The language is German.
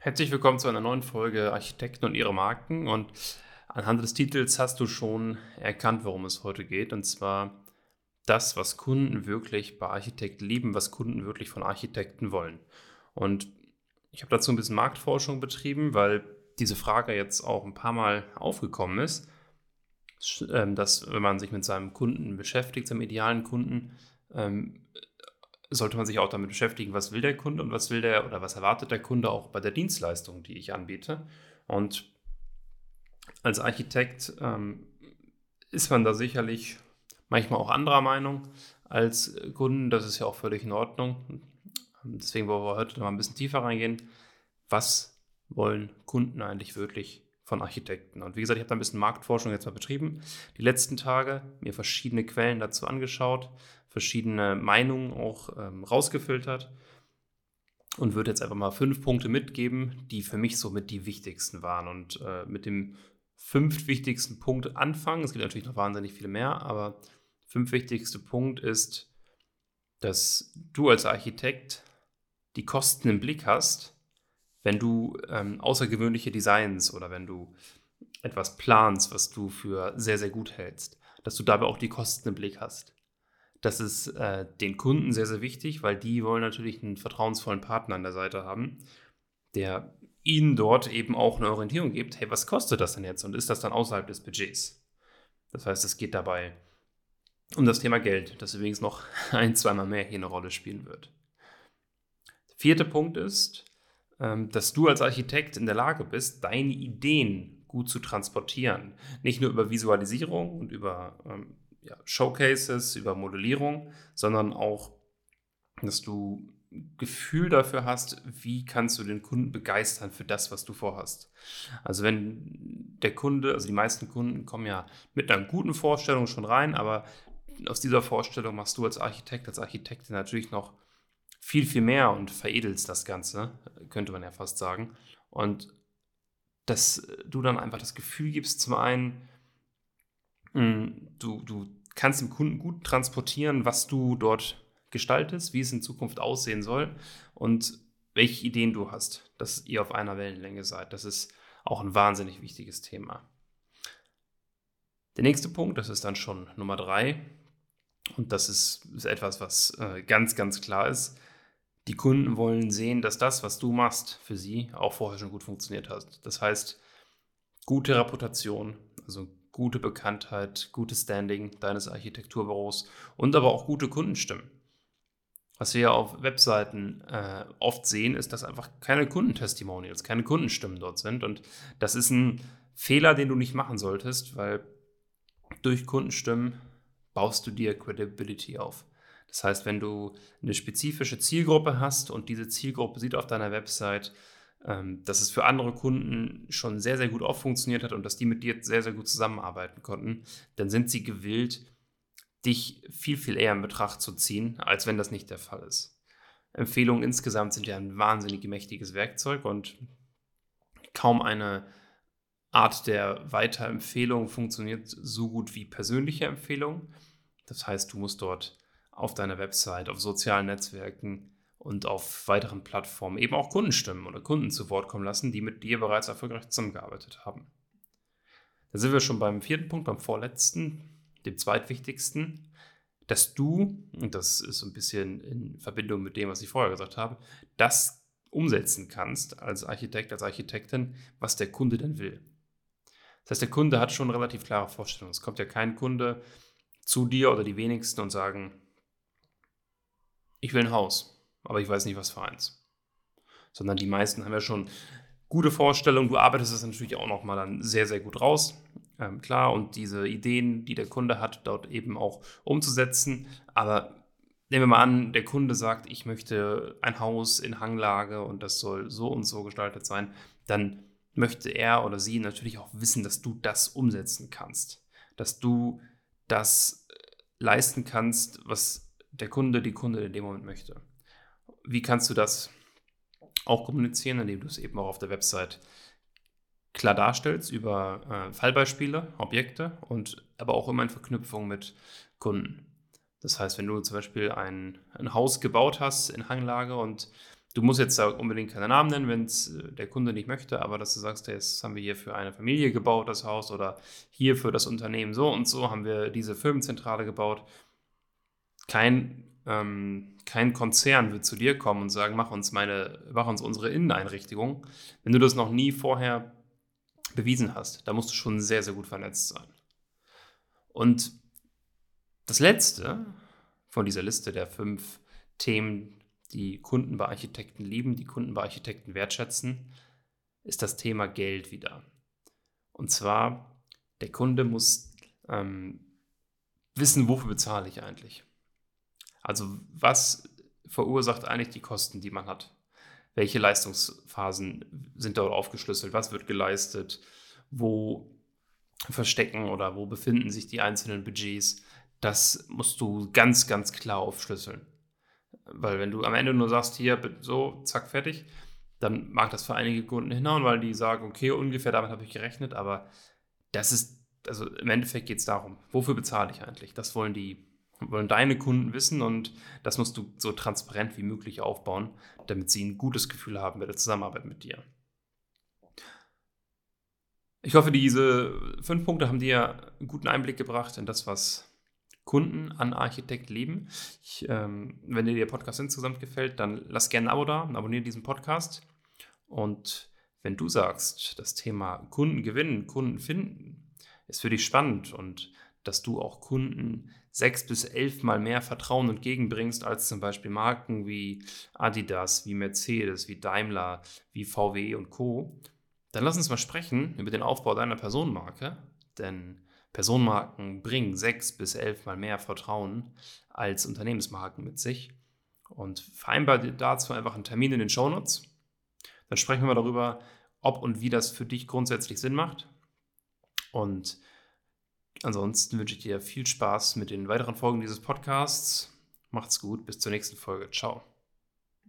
Herzlich willkommen zu einer neuen Folge Architekten und ihre Marken. Und anhand des Titels hast du schon erkannt, worum es heute geht. Und zwar das, was Kunden wirklich bei Architekten lieben, was Kunden wirklich von Architekten wollen. Und ich habe dazu ein bisschen Marktforschung betrieben, weil diese Frage jetzt auch ein paar Mal aufgekommen ist, ähm, dass wenn man sich mit seinem Kunden beschäftigt, seinem idealen Kunden, ähm, sollte man sich auch damit beschäftigen, was will der Kunde und was will der oder was erwartet der Kunde auch bei der Dienstleistung, die ich anbiete. Und als Architekt ähm, ist man da sicherlich manchmal auch anderer Meinung als Kunden. Das ist ja auch völlig in Ordnung. Deswegen wollen wir heute noch mal ein bisschen tiefer reingehen. Was wollen Kunden eigentlich wirklich von Architekten? Und wie gesagt, ich habe da ein bisschen Marktforschung jetzt mal betrieben. Die letzten Tage mir verschiedene Quellen dazu angeschaut, verschiedene Meinungen auch ähm, rausgefiltert und würde jetzt einfach mal fünf Punkte mitgeben, die für mich somit die wichtigsten waren. Und äh, mit dem fünf wichtigsten Punkt anfangen. Es gibt natürlich noch wahnsinnig viele mehr, aber fünf wichtigste Punkt ist, dass du als Architekt die Kosten im Blick hast, wenn du ähm, außergewöhnliche Designs oder wenn du etwas planst, was du für sehr, sehr gut hältst, dass du dabei auch die Kosten im Blick hast. Das ist äh, den Kunden sehr, sehr wichtig, weil die wollen natürlich einen vertrauensvollen Partner an der Seite haben, der ihnen dort eben auch eine Orientierung gibt, hey, was kostet das denn jetzt und ist das dann außerhalb des Budgets? Das heißt, es geht dabei um das Thema Geld, das übrigens noch ein, zweimal mehr hier eine Rolle spielen wird. Der vierte Punkt ist, dass du als Architekt in der Lage bist, deine Ideen gut zu transportieren. Nicht nur über Visualisierung und über ähm, ja, Showcases, über Modellierung, sondern auch, dass du Gefühl dafür hast, wie kannst du den Kunden begeistern für das, was du vorhast. Also wenn der Kunde, also die meisten Kunden kommen ja mit einer guten Vorstellung schon rein, aber aus dieser Vorstellung machst du als Architekt, als Architektin natürlich noch viel, viel mehr und veredelst das Ganze, könnte man ja fast sagen. Und dass du dann einfach das Gefühl gibst, zum einen, hm, du, du kannst dem Kunden gut transportieren, was du dort gestaltest, wie es in Zukunft aussehen soll und welche Ideen du hast, dass ihr auf einer Wellenlänge seid. Das ist auch ein wahnsinnig wichtiges Thema. Der nächste Punkt, das ist dann schon Nummer drei, und das ist, ist etwas, was äh, ganz, ganz klar ist. Die Kunden wollen sehen, dass das, was du machst für sie, auch vorher schon gut funktioniert hat. Das heißt, gute Reputation, also gute Bekanntheit, gutes Standing deines Architekturbüros und aber auch gute Kundenstimmen. Was wir ja auf Webseiten äh, oft sehen, ist, dass einfach keine Kundentestimonials, keine Kundenstimmen dort sind. Und das ist ein Fehler, den du nicht machen solltest, weil durch Kundenstimmen baust du dir Credibility auf. Das heißt, wenn du eine spezifische Zielgruppe hast und diese Zielgruppe sieht auf deiner Website, ähm, dass es für andere Kunden schon sehr, sehr gut auch funktioniert hat und dass die mit dir sehr, sehr gut zusammenarbeiten konnten, dann sind sie gewillt, dich viel, viel eher in Betracht zu ziehen, als wenn das nicht der Fall ist. Empfehlungen insgesamt sind ja ein wahnsinnig mächtiges Werkzeug und kaum eine Art der Weiterempfehlung funktioniert so gut wie persönliche Empfehlungen. Das heißt, du musst dort auf deiner Website, auf sozialen Netzwerken und auf weiteren Plattformen eben auch Kundenstimmen oder Kunden zu Wort kommen lassen, die mit dir bereits erfolgreich zusammengearbeitet haben. Da sind wir schon beim vierten Punkt, beim vorletzten, dem zweitwichtigsten, dass du, und das ist so ein bisschen in Verbindung mit dem, was ich vorher gesagt habe, das umsetzen kannst als Architekt, als Architektin, was der Kunde denn will. Das heißt, der Kunde hat schon relativ klare Vorstellung. Es kommt ja kein Kunde zu dir oder die wenigsten und sagen, ich will ein Haus, aber ich weiß nicht, was für eins. Sondern die meisten haben ja schon gute Vorstellungen. Du arbeitest es natürlich auch nochmal dann sehr, sehr gut raus. Ähm, klar, und diese Ideen, die der Kunde hat, dort eben auch umzusetzen. Aber nehmen wir mal an, der Kunde sagt, ich möchte ein Haus in Hanglage und das soll so und so gestaltet sein, dann möchte er oder sie natürlich auch wissen, dass du das umsetzen kannst. Dass du das äh, leisten kannst, was der Kunde, die Kunde in dem Moment möchte. Wie kannst du das auch kommunizieren, indem du es eben auch auf der Website klar darstellst über äh, Fallbeispiele, Objekte und aber auch immer in Verknüpfung mit Kunden. Das heißt, wenn du zum Beispiel ein, ein Haus gebaut hast in Hanglage und Du musst jetzt da unbedingt keinen Namen nennen, wenn es äh, der Kunde nicht möchte, aber dass du sagst, das haben wir hier für eine Familie gebaut, das Haus, oder hier für das Unternehmen so und so haben wir diese Firmenzentrale gebaut. Kein, ähm, kein Konzern wird zu dir kommen und sagen, mach uns, meine, mach uns unsere Inneneinrichtung, wenn du das noch nie vorher bewiesen hast. Da musst du schon sehr, sehr gut vernetzt sein. Und das letzte von dieser Liste der fünf Themen, die Kunden bei Architekten lieben, die Kunden bei Architekten wertschätzen, ist das Thema Geld wieder. Und zwar, der Kunde muss ähm, wissen, wofür bezahle ich eigentlich. Also was verursacht eigentlich die Kosten, die man hat? Welche Leistungsphasen sind dort aufgeschlüsselt? Was wird geleistet? Wo verstecken oder wo befinden sich die einzelnen Budgets? Das musst du ganz, ganz klar aufschlüsseln. Weil wenn du am Ende nur sagst, hier, so, zack, fertig, dann mag das für einige Kunden hinhauen, weil die sagen, okay, ungefähr damit habe ich gerechnet, aber das ist, also im Endeffekt geht es darum, wofür bezahle ich eigentlich? Das wollen die, wollen deine Kunden wissen und das musst du so transparent wie möglich aufbauen, damit sie ein gutes Gefühl haben bei der Zusammenarbeit mit dir. Ich hoffe, diese fünf Punkte haben dir einen guten Einblick gebracht in das, was Kunden an Architekt leben. Ich, ähm, wenn dir der Podcast insgesamt gefällt, dann lass gerne ein Abo da, abonniere diesen Podcast. Und wenn du sagst, das Thema Kunden gewinnen, Kunden finden, ist für dich spannend und dass du auch Kunden sechs bis elf Mal mehr Vertrauen entgegenbringst als zum Beispiel Marken wie Adidas, wie Mercedes, wie Daimler, wie VW und Co., dann lass uns mal sprechen über den Aufbau deiner Personenmarke, denn Personenmarken bringen sechs bis elf Mal mehr Vertrauen als Unternehmensmarken mit sich. Und vereinbar dazu einfach einen Termin in den Shownotes. Dann sprechen wir mal darüber, ob und wie das für dich grundsätzlich Sinn macht. Und ansonsten wünsche ich dir viel Spaß mit den weiteren Folgen dieses Podcasts. Macht's gut, bis zur nächsten Folge. Ciao.